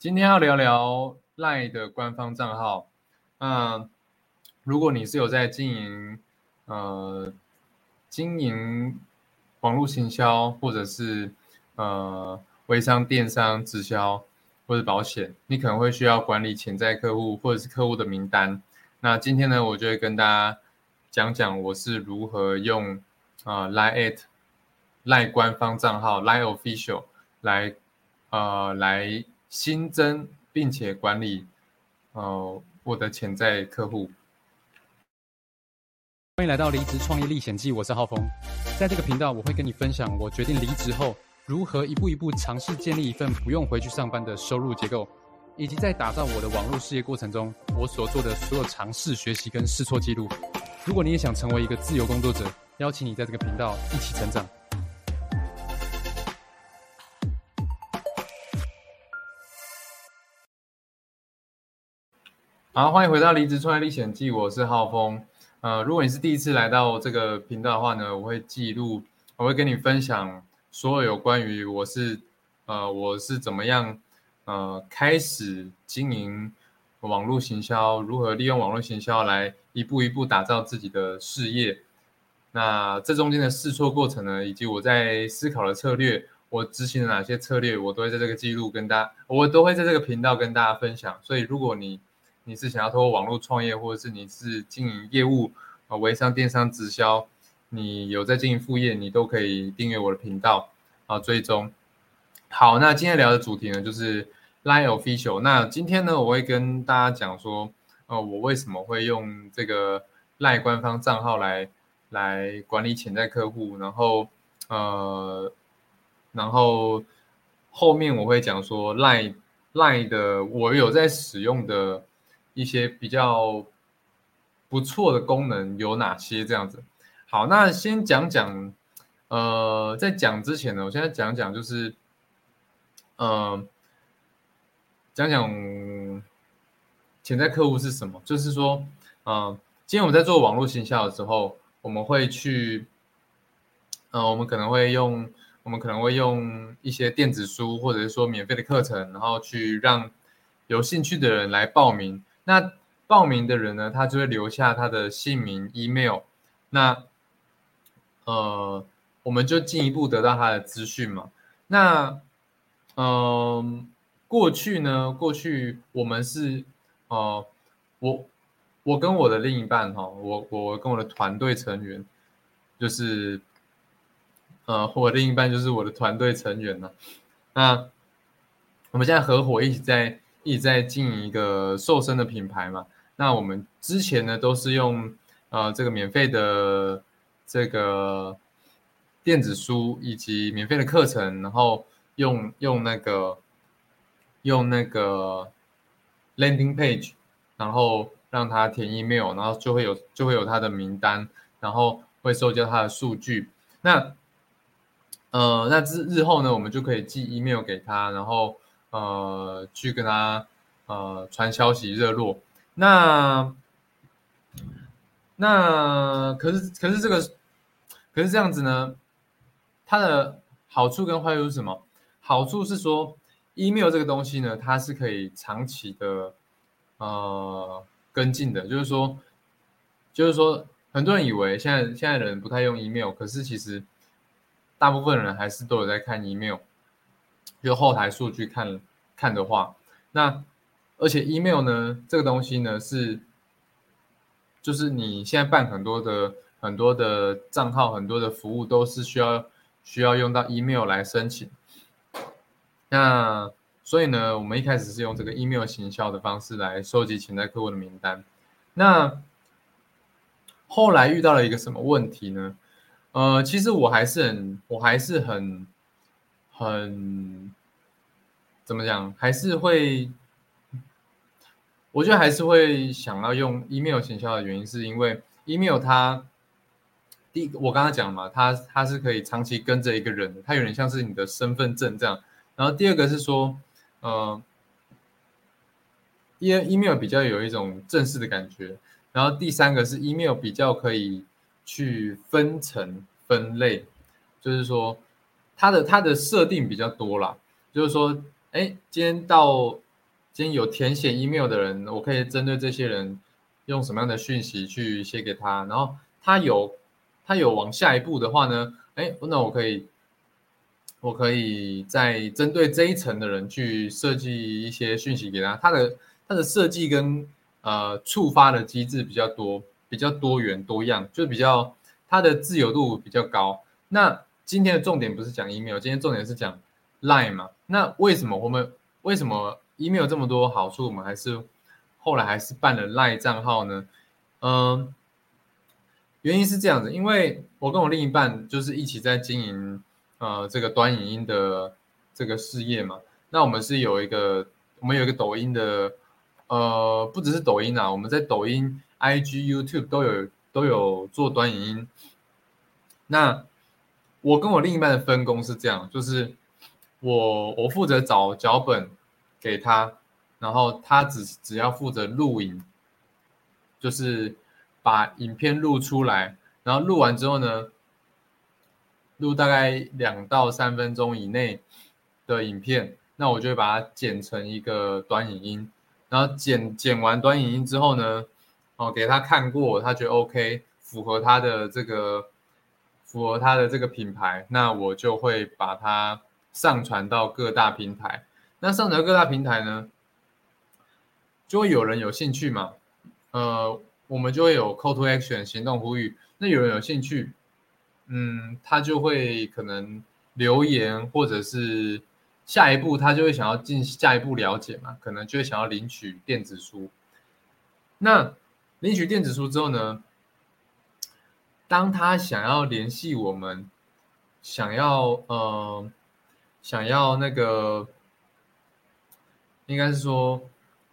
今天要聊聊赖的官方账号。那如果你是有在经营呃经营网络行销，或者是呃微商、电商、直销或者保险，你可能会需要管理潜在客户或者是客户的名单。那今天呢，我就会跟大家讲讲我是如何用啊 Line at 赖官方账号 lioficial 来呃来。新增并且管理，呃，我的潜在客户。欢迎来到离职创业历险记，我是浩峰。在这个频道，我会跟你分享我决定离职后如何一步一步尝试建立一份不用回去上班的收入结构，以及在打造我的网络事业过程中，我所做的所有尝试、学习跟试错记录。如果你也想成为一个自由工作者，邀请你在这个频道一起成长。好，欢迎回到《离职创业历险记》，我是浩峰。呃，如果你是第一次来到这个频道的话呢，我会记录，我会跟你分享所有有关于我是呃我是怎么样呃开始经营网络行销，如何利用网络行销来一步一步打造自己的事业。那这中间的试错过程呢，以及我在思考的策略，我执行了哪些策略，我都会在这个记录跟大家，我都会在这个频道跟大家分享。所以，如果你你是想要通过网络创业，或者是你是经营业务啊，微商、电商、直销，你有在经营副业，你都可以订阅我的频道啊，追踪。好，那今天聊的主题呢，就是 Line Official。那今天呢，我会跟大家讲说，呃，我为什么会用这个 Line 官方账号来来管理潜在客户，然后呃，然后后面我会讲说 Line Line 的我有在使用的。一些比较不错的功能有哪些？这样子，好，那先讲讲，呃，在讲之前呢，我现在讲讲就是，呃，讲讲潜在客户是什么？就是说，嗯，今天我们在做网络行销的时候，我们会去，呃，我们可能会用，我们可能会用一些电子书或者是说免费的课程，然后去让有兴趣的人来报名。那报名的人呢，他就会留下他的姓名、email。那呃，我们就进一步得到他的资讯嘛。那嗯，过去呢，过去我们是呃，我我跟我的另一半哈，我我跟我的团队成员，就是呃，我另一半就是我的团队成员呢。那我们现在合伙一起在。一直在经营一个瘦身的品牌嘛？那我们之前呢都是用呃这个免费的这个电子书以及免费的课程，然后用用那个用那个 landing page，然后让他填 email，然后就会有就会有他的名单，然后会收集他的数据。那呃那日日后呢，我们就可以寄 email 给他，然后。呃，去跟他呃传消息热络，那那可是可是这个可是这样子呢？它的好处跟坏处是什么？好处是说，email 这个东西呢，它是可以长期的呃跟进的，就是说就是说，很多人以为现在现在人不太用 email，可是其实大部分人还是都有在看 email。就后台数据看看的话，那而且 email 呢，这个东西呢是，就是你现在办很多的很多的账号，很多的服务都是需要需要用到 email 来申请。那所以呢，我们一开始是用这个 email 行销的方式来收集潜在客户的名单。那后来遇到了一个什么问题呢？呃，其实我还是很我还是很。很怎么讲，还是会，我觉得还是会想要用 email 行销的原因，是因为 email 它第我刚刚讲嘛，它它是可以长期跟着一个人，它有点像是你的身份证这样。然后第二个是说，呃，e email 比较有一种正式的感觉。然后第三个是 email 比较可以去分层分类，就是说。它的它的设定比较多啦，就是说，哎，今天到今天有填写 email 的人，我可以针对这些人用什么样的讯息去写给他，然后他有他有往下一步的话呢，哎，那我可以我可以再针对这一层的人去设计一些讯息给他，他的他的设计跟呃触发的机制比较多，比较多元多样，就比较它的自由度比较高。那今天的重点不是讲 email，今天重点是讲 line 嘛？那为什么我们为什么 email 这么多好处，我们还是后来还是办了 line 账号呢？嗯，原因是这样子，因为我跟我另一半就是一起在经营呃这个短影音的这个事业嘛。那我们是有一个我们有一个抖音的呃，不只是抖音啊，我们在抖音、IG、YouTube 都有都有做短影音。那我跟我另一半的分工是这样，就是我我负责找脚本给他，然后他只只要负责录影，就是把影片录出来，然后录完之后呢，录大概两到三分钟以内的影片，那我就会把它剪成一个短影音，然后剪剪完短影音之后呢，哦给他看过，他觉得 OK，符合他的这个。符合他的这个品牌，那我就会把它上传到各大平台。那上传各大平台呢，就会有人有兴趣嘛？呃，我们就会有 call to action 行动呼吁。那有人有兴趣，嗯，他就会可能留言，或者是下一步他就会想要进下一步了解嘛？可能就会想要领取电子书。那领取电子书之后呢？当他想要联系我们，想要呃，想要那个，应该是说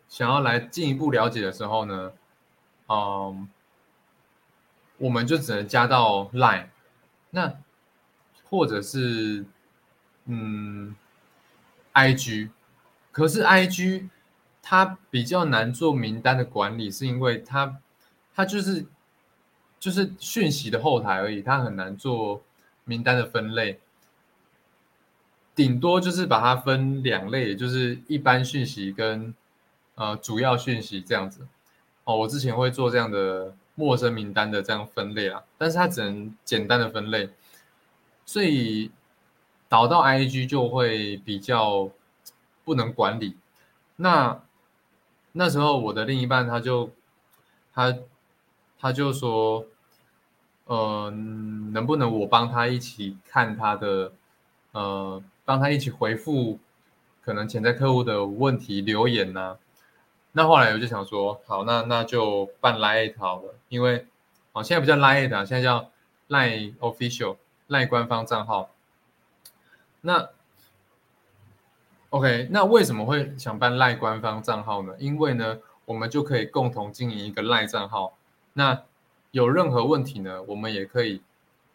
想要来进一步了解的时候呢，嗯，我们就只能加到 Line，那或者是嗯 IG，可是 IG 它比较难做名单的管理，是因为它它就是。就是讯息的后台而已，它很难做名单的分类，顶多就是把它分两类，就是一般讯息跟呃主要讯息这样子。哦，我之前会做这样的陌生名单的这样分类啊，但是它只能简单的分类，所以导到 IG 就会比较不能管理。那那时候我的另一半他就他。他就说，呃，能不能我帮他一起看他的，呃，帮他一起回复可能潜在客户的问题留言呢？那后来我就想说，好，那那就办 Line 好了，因为哦，现在不叫 Line 啊，现在叫 Line Official Line 官方账号。那 OK，那为什么会想办 Line 官方账号呢？因为呢，我们就可以共同经营一个 Line 账号。那有任何问题呢？我们也可以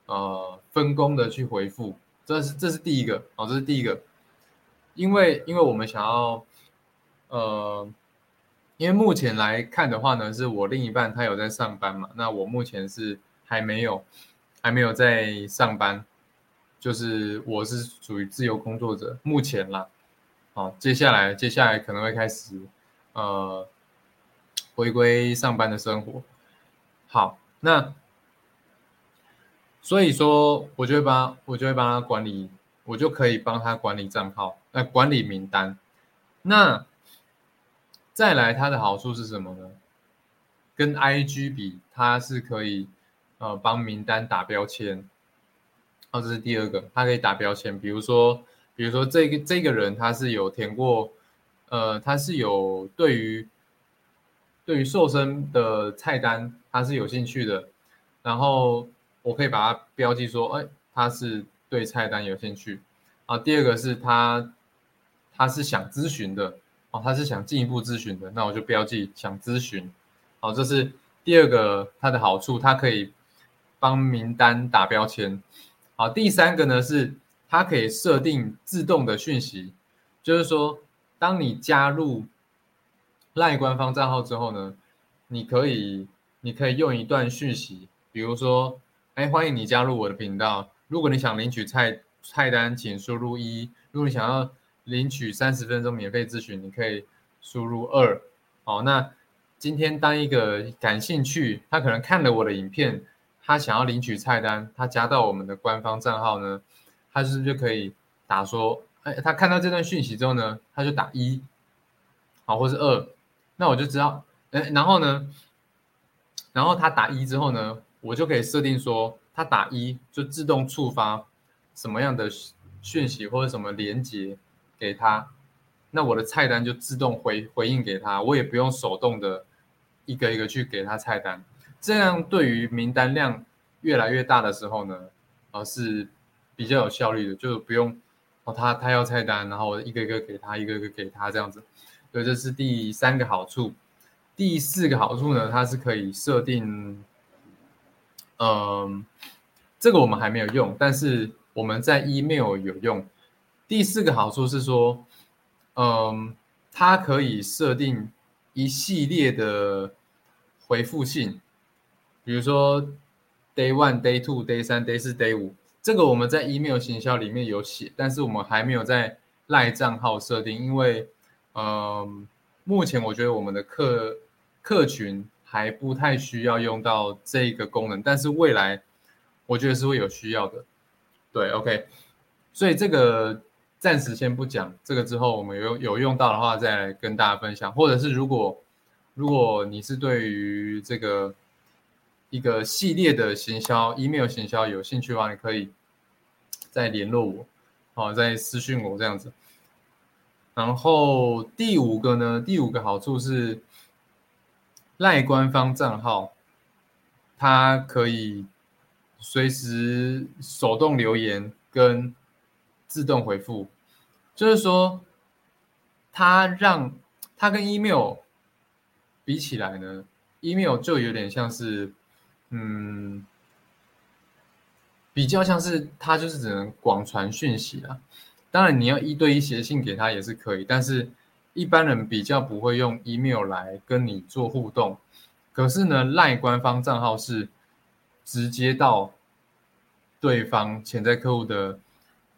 呃分工的去回复，这是这是第一个哦，这是第一个，因为因为我们想要呃，因为目前来看的话呢，是我另一半他有在上班嘛，那我目前是还没有还没有在上班，就是我是属于自由工作者，目前啦，好，接下来接下来可能会开始呃回归上班的生活。好，那所以说，我就会帮，我就会帮他管理，我就可以帮他管理账号，那管理名单。那再来，它的好处是什么呢？跟 IG 比，它是可以呃帮名单打标签。哦，这是第二个，它可以打标签，比如说，比如说这个这个人他是有填过，呃，他是有对于。对于瘦身的菜单，他是有兴趣的，然后我可以把它标记说，哎，他是对菜单有兴趣啊。第二个是他，他是想咨询的哦，他是想进一步咨询的，那我就标记想咨询。好，这是第二个它的好处，它可以帮名单打标签。好，第三个呢是它可以设定自动的讯息，就是说当你加入。赖官方账号之后呢，你可以你可以用一段讯息，比如说，哎，欢迎你加入我的频道。如果你想领取菜菜单，请输入一。如果你想要领取三十分钟免费咨询，你可以输入二。好，那今天当一个感兴趣，他可能看了我的影片，他想要领取菜单，他加到我们的官方账号呢，他是不是就可以打说，哎，他看到这段讯息之后呢，他就打一，好，或是二，那我就知道，哎，然后呢，然后他打一之后呢，我就可以设定说，他打一就自动触发什么样的讯息或者什么连接给他，那我的菜单就自动回回应给他，我也不用手动的。一个一个去给他菜单，这样对于名单量越来越大的时候呢，啊是比较有效率的，就是不用哦他他要菜单，然后我一个一个给他，一个一个给他这样子。所以这是第三个好处。第四个好处呢，它是可以设定，嗯，这个我们还没有用，但是我们在 email 有用。第四个好处是说，嗯，它可以设定。一系列的回复信，比如说 day one、day two、day 三、day 四、day 五，这个我们在 email 行销里面有写，但是我们还没有在赖账号设定，因为，嗯，目前我觉得我们的客客群还不太需要用到这个功能，但是未来我觉得是会有需要的。对，OK，所以这个。暂时先不讲这个，之后我们有有用到的话，再来跟大家分享。或者是如果如果你是对于这个一个系列的行销、email 行销有兴趣的话，你可以再联络我，好，再私讯我这样子。然后第五个呢，第五个好处是赖官方账号，它可以随时手动留言跟。自动回复，就是说，它让它跟 email 比起来呢，email 就有点像是，嗯，比较像是它就是只能广传讯息啊。当然，你要一对一写信给他也是可以，但是一般人比较不会用 email 来跟你做互动。可是呢，赖官方账号是直接到对方潜在客户的。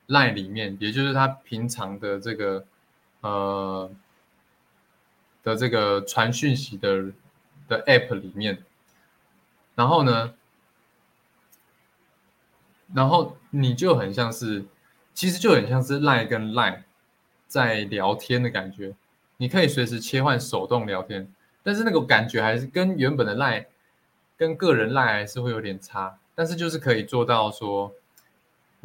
Line 里面，也就是他平常的这个呃的这个传讯息的的 App 里面，然后呢，然后你就很像是，其实就很像是 Line 跟 Line 在聊天的感觉，你可以随时切换手动聊天，但是那个感觉还是跟原本的赖跟个人 Line 还是会有点差，但是就是可以做到说。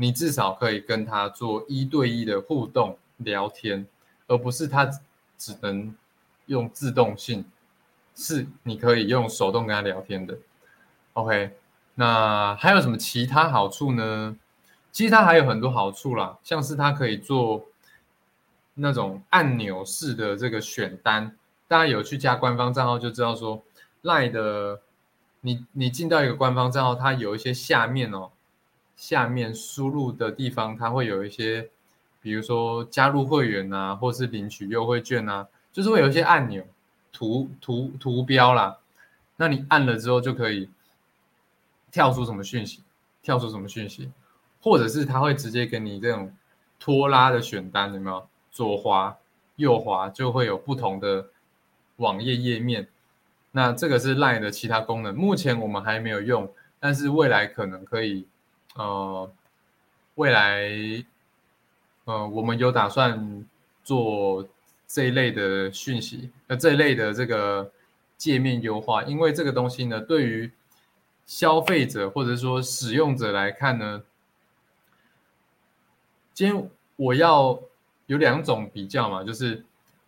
你至少可以跟他做一对一的互动聊天，而不是他只能用自动性，是你可以用手动跟他聊天的。OK，那还有什么其他好处呢？其实它还有很多好处啦，像是它可以做那种按钮式的这个选单，大家有去加官方账号就知道说赖的，你你进到一个官方账号，它有一些下面哦。下面输入的地方，它会有一些，比如说加入会员啊，或是领取优惠券啊，就是会有一些按钮、图图图标啦。那你按了之后，就可以跳出什么讯息，跳出什么讯息，或者是它会直接给你这种拖拉的选单，有没有？左滑、右滑就会有不同的网页页面。那这个是 Line 的其他功能，目前我们还没有用，但是未来可能可以。呃，未来，呃，我们有打算做这一类的讯息，那这一类的这个界面优化，因为这个东西呢，对于消费者或者说使用者来看呢，今天我要有两种比较嘛，就是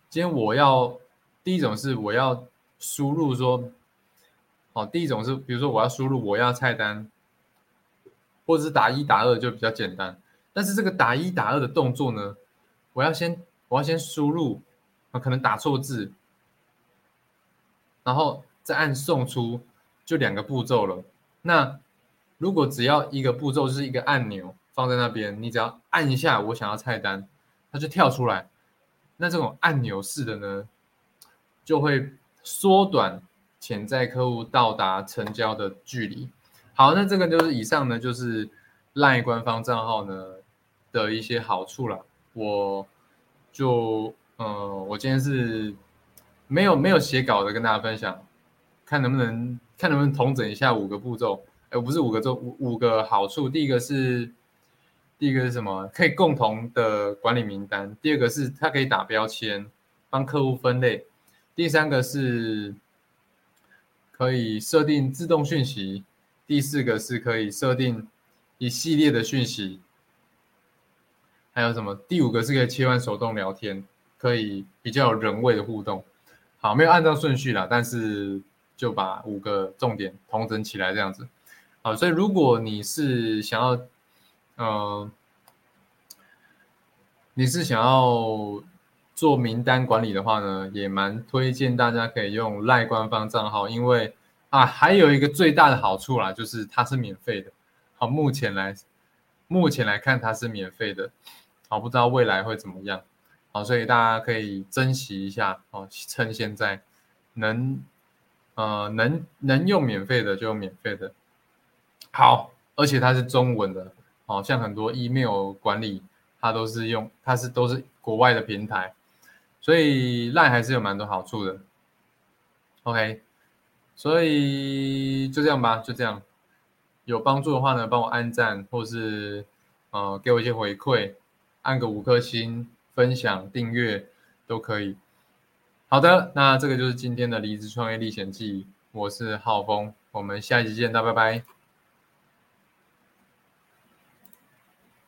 今天我要第一种是我要输入说，好，第一种是比如说我要输入我要菜单。或者是打一打二就比较简单，但是这个打一打二的动作呢，我要先我要先输入啊，可能打错字，然后再按送出，就两个步骤了。那如果只要一个步骤，就是一个按钮放在那边，你只要按一下我想要菜单，它就跳出来。那这种按钮式的呢，就会缩短潜在客户到达成交的距离。好，那这个就是以上呢，就是赖官方账号呢的一些好处了。我就呃，我今天是没有没有写稿的跟大家分享，看能不能看能不能统整一下五个步骤，哎，不是五个骤五五个好处。第一个是第一个是什么？可以共同的管理名单。第二个是它可以打标签，帮客户分类。第三个是可以设定自动讯息。第四个是可以设定一系列的讯息。还有什么？第五个是可以切换手动聊天，可以比较有人味的互动。好，没有按照顺序啦，但是就把五个重点统整起来这样子。好，所以如果你是想要，呃，你是想要做名单管理的话呢，也蛮推荐大家可以用赖官方账号，因为啊，还有一个最大的好处啦，就是它是免费的。好，目前来目前来看它是免费的。好，不知道未来会怎么样。好，所以大家可以珍惜一下哦，趁现在能呃能能用免费的就用免费的。好，而且它是中文的，好像很多 email 管理它都是用，它是都是国外的平台，所以赖还是有蛮多好处的。OK，所以就这样吧，就这样。有帮助的话呢，帮我按赞，或是呃给我一些回馈。按个五颗星，分享、订阅都可以。好的，那这个就是今天的离职创业历险记。我是浩峰，我们下一集见，大拜拜。